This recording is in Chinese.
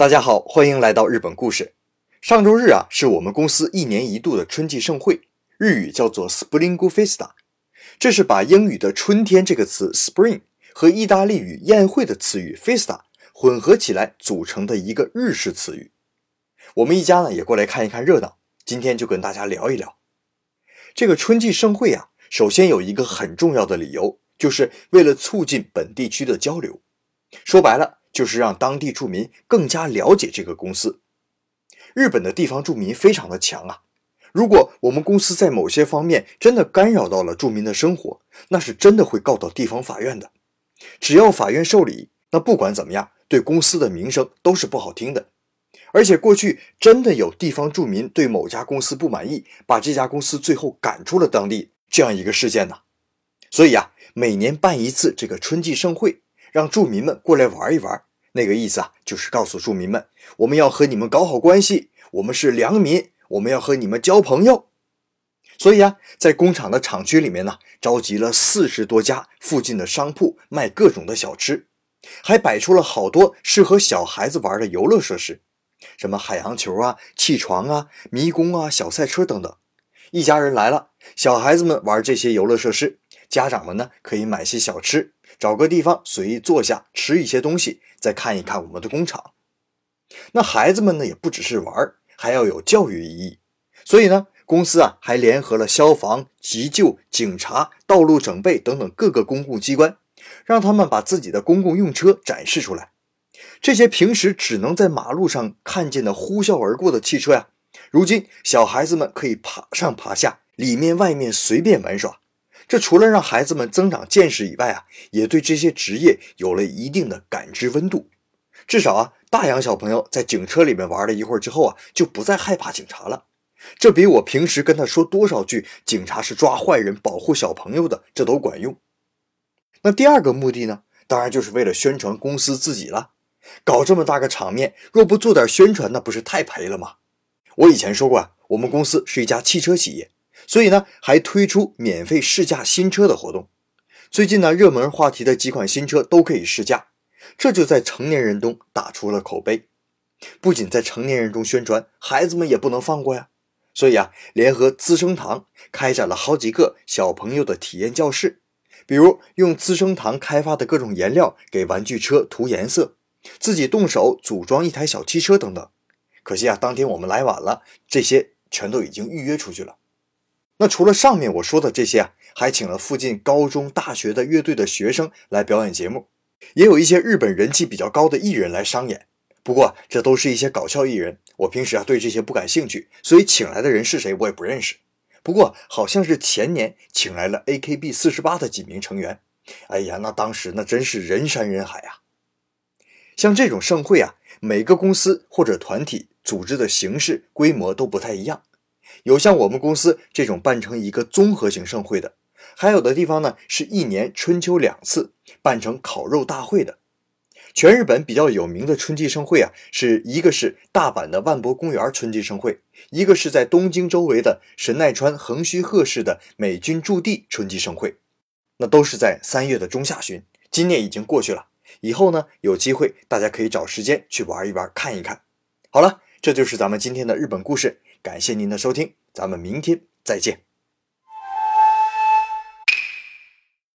大家好，欢迎来到日本故事。上周日啊，是我们公司一年一度的春季盛会，日语叫做 Spring Festa。这是把英语的“春天”这个词 “spring” 和意大利语宴会的词语 “festa” 混合起来组成的一个日式词语。我们一家呢也过来看一看热闹，今天就跟大家聊一聊这个春季盛会啊。首先有一个很重要的理由，就是为了促进本地区的交流。说白了。就是让当地住民更加了解这个公司。日本的地方住民非常的强啊！如果我们公司在某些方面真的干扰到了住民的生活，那是真的会告到地方法院的。只要法院受理，那不管怎么样，对公司的名声都是不好听的。而且过去真的有地方住民对某家公司不满意，把这家公司最后赶出了当地这样一个事件呢。所以啊，每年办一次这个春季盛会。让住民们过来玩一玩，那个意思啊，就是告诉住民们，我们要和你们搞好关系，我们是良民，我们要和你们交朋友。所以啊，在工厂的厂区里面呢，召集了四十多家附近的商铺，卖各种的小吃，还摆出了好多适合小孩子玩的游乐设施，什么海洋球啊、气床啊、迷宫啊、小赛车等等。一家人来了，小孩子们玩这些游乐设施，家长们呢可以买些小吃。找个地方随意坐下吃一些东西，再看一看我们的工厂。那孩子们呢，也不只是玩，还要有教育意义。所以呢，公司啊还联合了消防、急救、警察、道路整备等等各个公共机关，让他们把自己的公共用车展示出来。这些平时只能在马路上看见的呼啸而过的汽车呀，如今小孩子们可以爬上爬下，里面外面随便玩耍。这除了让孩子们增长见识以外啊，也对这些职业有了一定的感知温度。至少啊，大洋小朋友在警车里面玩了一会儿之后啊，就不再害怕警察了。这比我平时跟他说多少句“警察是抓坏人、保护小朋友的”这都管用。那第二个目的呢，当然就是为了宣传公司自己了。搞这么大个场面，若不做点宣传，那不是太赔了吗？我以前说过啊，我们公司是一家汽车企业。所以呢，还推出免费试驾新车的活动。最近呢，热门话题的几款新车都可以试驾，这就在成年人中打出了口碑。不仅在成年人中宣传，孩子们也不能放过呀。所以啊，联合资生堂开展了好几个小朋友的体验教室，比如用资生堂开发的各种颜料给玩具车涂颜色，自己动手组装一台小汽车等等。可惜啊，当天我们来晚了，这些全都已经预约出去了。那除了上面我说的这些啊，还请了附近高中、大学的乐队的学生来表演节目，也有一些日本人气比较高的艺人来商演。不过这都是一些搞笑艺人，我平时啊对这些不感兴趣，所以请来的人是谁我也不认识。不过好像是前年请来了 AKB 四十八的几名成员，哎呀，那当时那真是人山人海啊！像这种盛会啊，每个公司或者团体组织的形式、规模都不太一样。有像我们公司这种办成一个综合型盛会的，还有的地方呢是一年春秋两次办成烤肉大会的。全日本比较有名的春季盛会啊，是一个是大阪的万博公园春季盛会，一个是在东京周围的神奈川横须贺市的美军驻地春季盛会。那都是在三月的中下旬，今年已经过去了。以后呢，有机会大家可以找时间去玩一玩，看一看。好了，这就是咱们今天的日本故事。感谢您的收听，咱们明天再见。